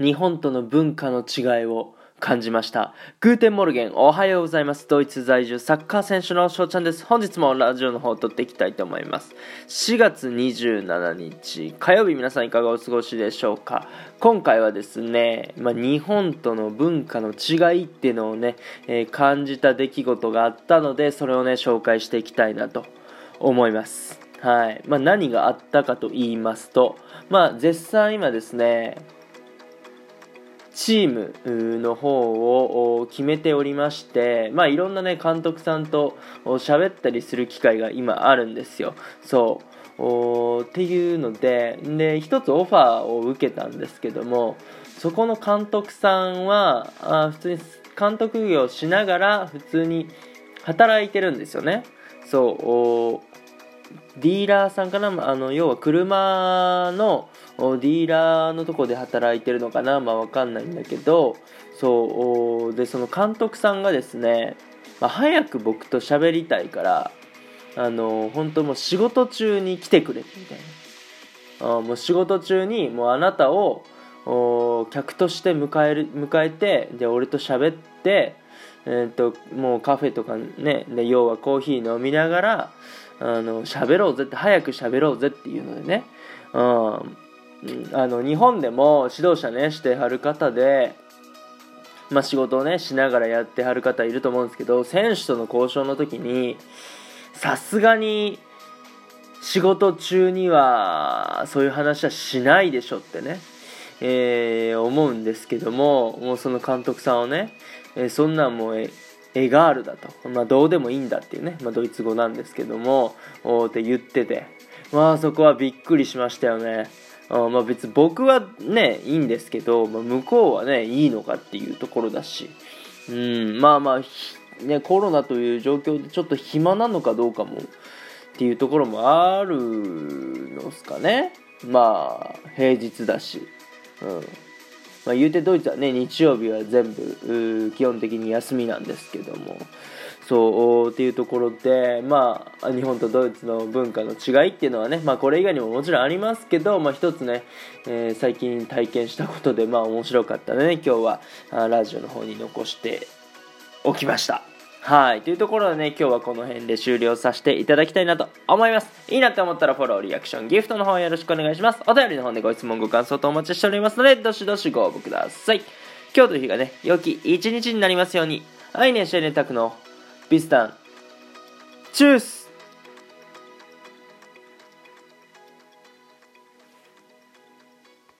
日本との文化の違いを感じました。 Guten Morgen、おはようございます。ドイツ在住サッカー選手の翔ちゃんです。本日もラジオの方を録っていきたいと思います。4月27日、火曜日皆さんいかがお過ごしでしょうか？今回はですね、まあ、日本との文化の違いっていうのをね、えー感じた出来事があったので、それをね、紹介していきたいなと思います。はい。まあ、何があったかと言いますと、まあ、絶賛今ですね、チームの方を決めておりまして、まあ、いろんな、ね、監督さんと喋ったりする機会が今あるんですよ。そうっていうのでで一つオファーを受けたんですけどもそこの監督さんはあ普通に監督業しながら普通に働いてるんですよね。そうディーラーさんかな？あの要は車のディーラーのとこで働いてるのかな？まあわかんないんだけどそうでその監督さんがですね、まあ、早く僕と喋りたいからあの本当もう仕事中に来てくれみたいな。あもう仕事中にもうあなたを客として迎える迎えてで俺と喋ってえー、ともうカフェとかねで要はコーヒー飲みながらあの喋ろうぜって早く喋ろうぜっていうのでね、うん、あの日本でも指導者ねしてはる方で、まあ、仕事をねしながらやってはる方いると思うんですけど選手との交渉の時にさすがに仕事中にはそういう話はしないでしょってね、えー思うんですけどももうその監督さんをね、えーそんなんもうえエガールだと、まあ、どうでもいいんだっていうね、まあ、ドイツ語なんですけどもおって言ってて。まあそこはびっくりしましたよね。あまあ別に僕はねいいんですけど、まあ、向こうはねいいのかっていうところだし。うんまあまあねコロナという状況でちょっと暇なのかどうかもっていうところもあるのですかね。まあ平日だし。うん。まあ、言うてドイツはね日曜日は全部基本的に休みなんですけども。そうっていうところでまあ日本とドイツの文化の違いっていうのはねまあこれ以外にももちろんありますけどまあ一つね、えー最近体験したことでまあ面白かった、ね、今日はラジオの方に残しておきました。はい。というところでね、今日はこの辺で終了させていただきたいなと思います。いいなって思ったらフォロー、リアクション、ギフトの方よろしくお願いします。お便りの方でご質問、ご感想とお待ちしておりますので、どしどしご応募ください。今日という日がね、良き一日になりますように。アイネンシェネタクのビスタン。チュース